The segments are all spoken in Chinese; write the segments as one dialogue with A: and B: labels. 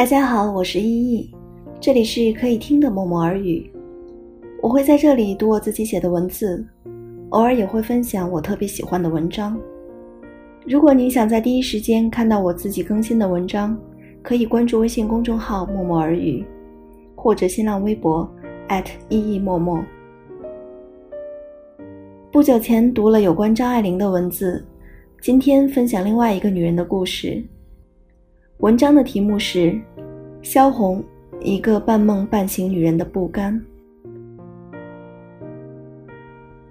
A: 大家好，我是依依，这里是可以听的默默耳语。我会在这里读我自己写的文字，偶尔也会分享我特别喜欢的文章。如果你想在第一时间看到我自己更新的文章，可以关注微信公众号“默默耳语”，或者新浪微博依依默默。不久前读了有关张爱玲的文字，今天分享另外一个女人的故事。文章的题目是《萧红，一个半梦半醒女人的不甘》。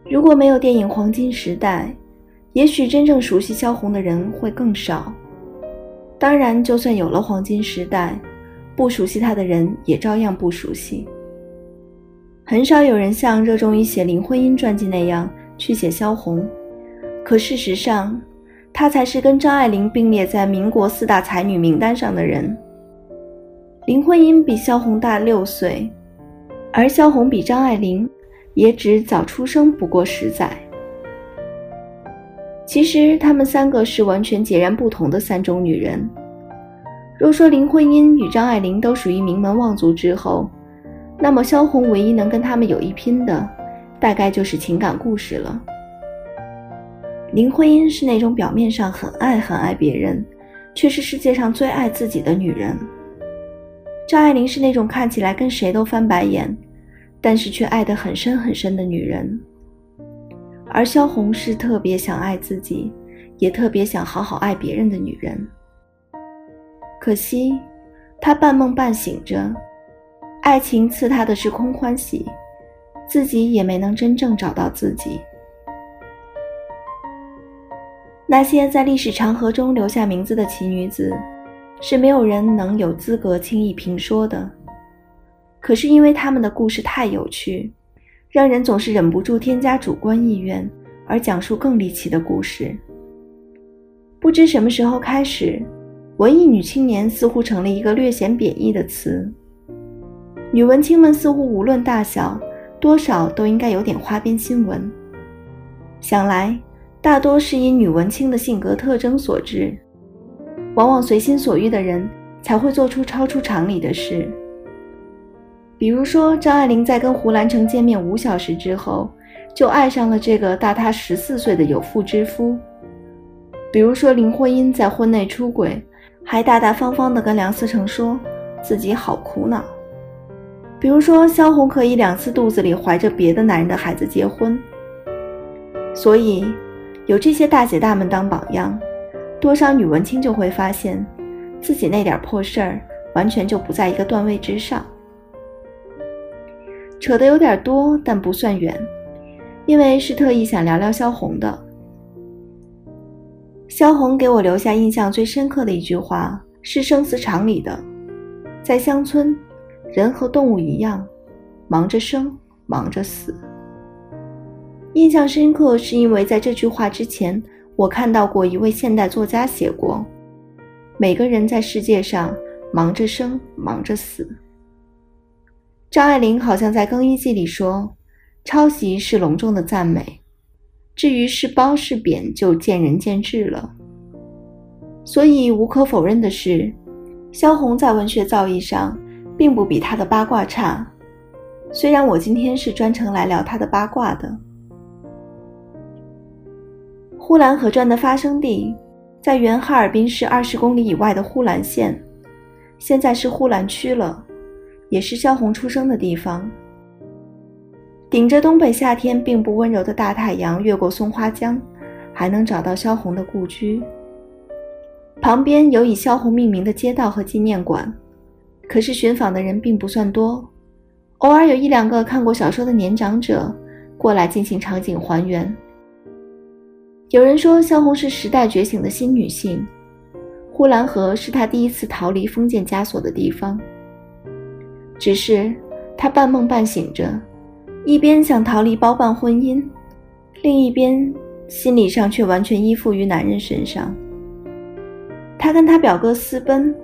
A: 如果没有电影《黄金时代》，也许真正熟悉萧红的人会更少。当然，就算有了《黄金时代》，不熟悉她的人也照样不熟悉。很少有人像热衷于写林徽因传记那样去写萧红，可事实上。她才是跟张爱玲并列在民国四大才女名单上的人。林徽因比萧红大六岁，而萧红比张爱玲也只早出生不过十载。其实她们三个是完全截然不同的三种女人。若说林徽因与张爱玲都属于名门望族之后，那么萧红唯一能跟她们有一拼的，大概就是情感故事了。林徽因是那种表面上很爱很爱别人，却是世界上最爱自己的女人。张爱玲是那种看起来跟谁都翻白眼，但是却爱得很深很深的女人。而萧红是特别想爱自己，也特别想好好爱别人的女人。可惜，她半梦半醒着，爱情赐她的是空欢喜，自己也没能真正找到自己。那些在历史长河中留下名字的奇女子，是没有人能有资格轻易评说的。可是因为她们的故事太有趣，让人总是忍不住添加主观意愿，而讲述更离奇的故事。不知什么时候开始，文艺女青年似乎成了一个略显贬义的词。女文青们似乎无论大小，多少都应该有点花边新闻。想来。大多是因女文青的性格特征所致，往往随心所欲的人才会做出超出常理的事。比如说，张爱玲在跟胡兰成见面五小时之后，就爱上了这个大她十四岁的有妇之夫；比如说，林徽因在婚内出轨，还大大方方地跟梁思成说自己好苦恼；比如说，萧红可以两次肚子里怀着别的男人的孩子结婚。所以。有这些大姐大们当榜样，多少女文青就会发现，自己那点破事儿完全就不在一个段位之上。扯得有点多，但不算远，因为是特意想聊聊萧红的。萧红给我留下印象最深刻的一句话是生死场里的：“在乡村，人和动物一样，忙着生，忙着死。”印象深刻，是因为在这句话之前，我看到过一位现代作家写过：“每个人在世界上忙着生，忙着死。”张爱玲好像在《更衣记》里说：“抄袭是隆重的赞美，至于是褒是贬，就见仁见智了。”所以无可否认的是，萧红在文学造诣上并不比她的八卦差。虽然我今天是专程来聊她的八卦的。呼兰河传的发生地在原哈尔滨市二十公里以外的呼兰县，现在是呼兰区了，也是萧红出生的地方。顶着东北夏天并不温柔的大太阳，越过松花江，还能找到萧红的故居。旁边有以萧红命名的街道和纪念馆，可是寻访的人并不算多，偶尔有一两个看过小说的年长者过来进行场景还原。有人说，萧红是时代觉醒的新女性，呼兰河是她第一次逃离封建枷锁的地方。只是她半梦半醒着，一边想逃离包办婚姻，另一边心理上却完全依附于男人身上。她跟她表哥私奔，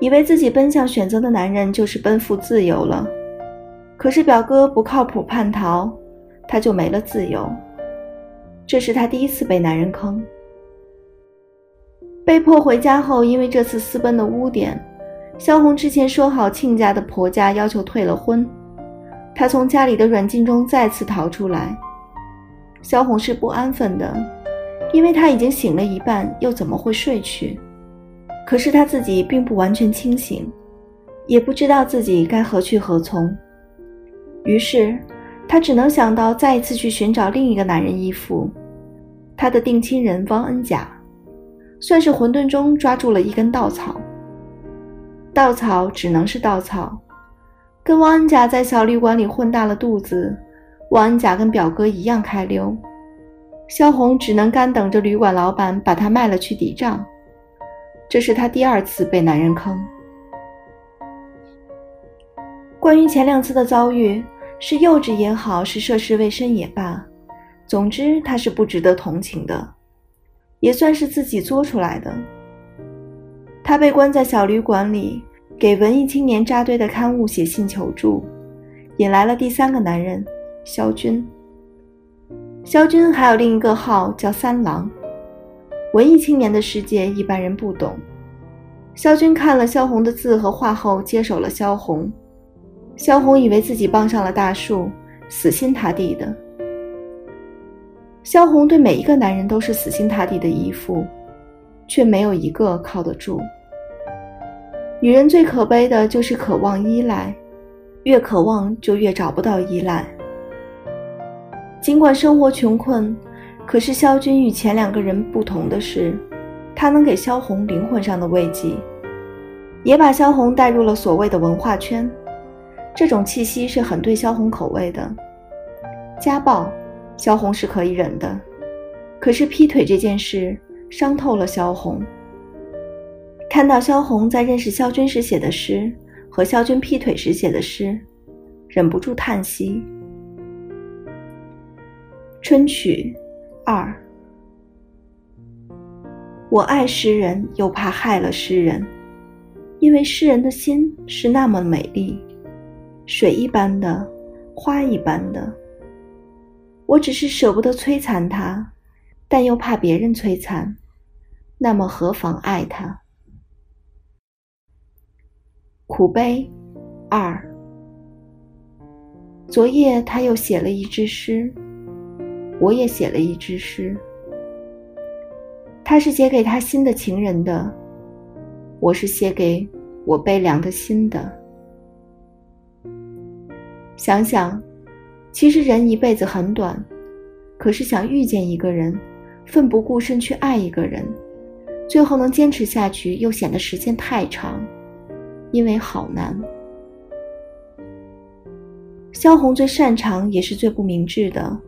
A: 以为自己奔向选择的男人就是奔赴自由了，可是表哥不靠谱叛逃，她就没了自由。这是他第一次被男人坑，被迫回家后，因为这次私奔的污点，萧红之前说好，亲家的婆家要求退了婚，她从家里的软禁中再次逃出来。萧红是不安分的，因为她已经醒了一半，又怎么会睡去？可是她自己并不完全清醒，也不知道自己该何去何从。于是，她只能想到再一次去寻找另一个男人依附，她的定亲人汪恩甲，算是混沌中抓住了一根稻草。稻草只能是稻草，跟汪恩甲在小旅馆里混大了肚子。汪恩甲跟表哥一样开溜，萧红只能干等着旅馆老板把他卖了去抵账。这是他第二次被男人坑。关于前两次的遭遇，是幼稚也好，是涉世未深也罢，总之他是不值得同情的，也算是自己作出来的。他被关在小旅馆里，给文艺青年扎堆的刊物写信求助，引来了第三个男人。萧军，萧军还有另一个号叫三郎。文艺青年的世界一般人不懂。萧军看了萧红的字和画后，接手了萧红。萧红以为自己傍上了大树，死心塌地的。萧红对每一个男人都是死心塌地的依附，却没有一个靠得住。女人最可悲的就是渴望依赖，越渴望就越找不到依赖。尽管生活穷困，可是萧军与前两个人不同的是，他能给萧红灵魂上的慰藉，也把萧红带入了所谓的文化圈。这种气息是很对萧红口味的。家暴，萧红是可以忍的，可是劈腿这件事伤透了萧红。看到萧红在认识萧军时写的诗和萧军劈腿时写的诗，忍不住叹息。春曲二，我爱诗人，又怕害了诗人，因为诗人的心是那么美丽，水一般的，花一般的。我只是舍不得摧残他，但又怕别人摧残，那么何妨爱他？苦悲二，昨夜他又写了一支诗。我也写了一支诗，他是写给他新的情人的，我是写给我悲凉的心的。想想，其实人一辈子很短，可是想遇见一个人，奋不顾身去爱一个人，最后能坚持下去，又显得时间太长，因为好难。萧红最擅长，也是最不明智的。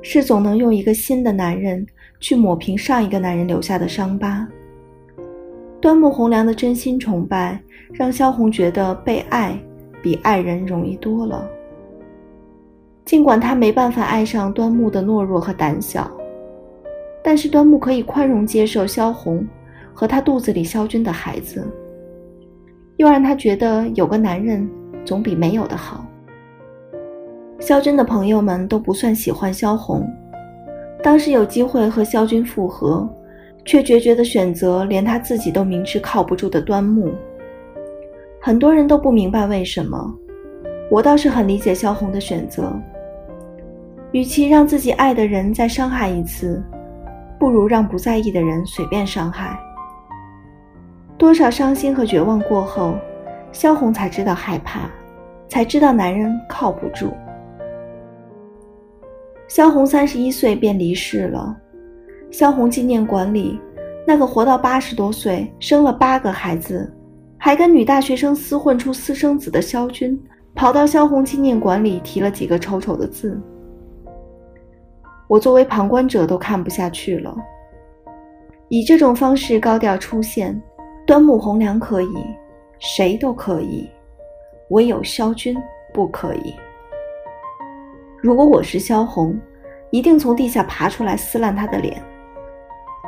A: 是总能用一个新的男人去抹平上一个男人留下的伤疤。端木蕻良的真心崇拜让萧红觉得被爱比爱人容易多了。尽管他没办法爱上端木的懦弱和胆小，但是端木可以宽容接受萧红和他肚子里萧军的孩子，又让他觉得有个男人总比没有的好。萧军的朋友们都不算喜欢萧红，当时有机会和萧军复合，却决绝的选择连他自己都明知靠不住的端木。很多人都不明白为什么，我倒是很理解萧红的选择。与其让自己爱的人再伤害一次，不如让不在意的人随便伤害。多少伤心和绝望过后，萧红才知道害怕，才知道男人靠不住。萧红三十一岁便离世了。萧红纪念馆里，那个活到八十多岁、生了八个孩子，还跟女大学生厮混出私生子的萧军，跑到萧红纪念馆里提了几个丑丑的字。我作为旁观者都看不下去了。以这种方式高调出现，端木蕻良可以，谁都可以，唯有萧军不可以。如果我是萧红，一定从地下爬出来撕烂他的脸。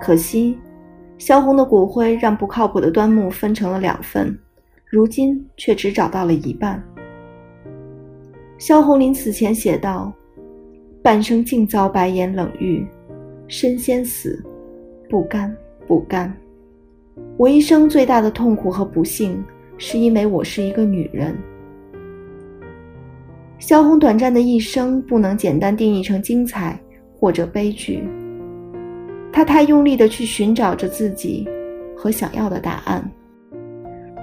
A: 可惜，萧红的骨灰让不靠谱的端木分成了两份，如今却只找到了一半。萧红临死前写道：“半生尽遭白眼冷遇，身先死，不甘不甘。我一生最大的痛苦和不幸，是因为我是一个女人。萧红短暂的一生不能简单定义成精彩或者悲剧。她太用力的去寻找着自己和想要的答案。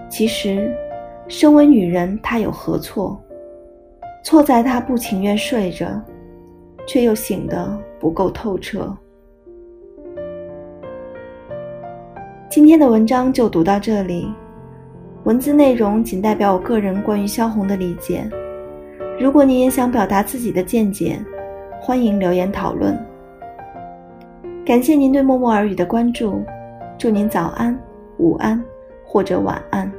A: 其实，身为女人，她有何错？错在她不情愿睡着，却又醒得不够透彻。今天的文章就读到这里，文字内容仅代表我个人关于萧红的理解。如果你也想表达自己的见解，欢迎留言讨论。感谢您对默默耳语的关注，祝您早安、午安或者晚安。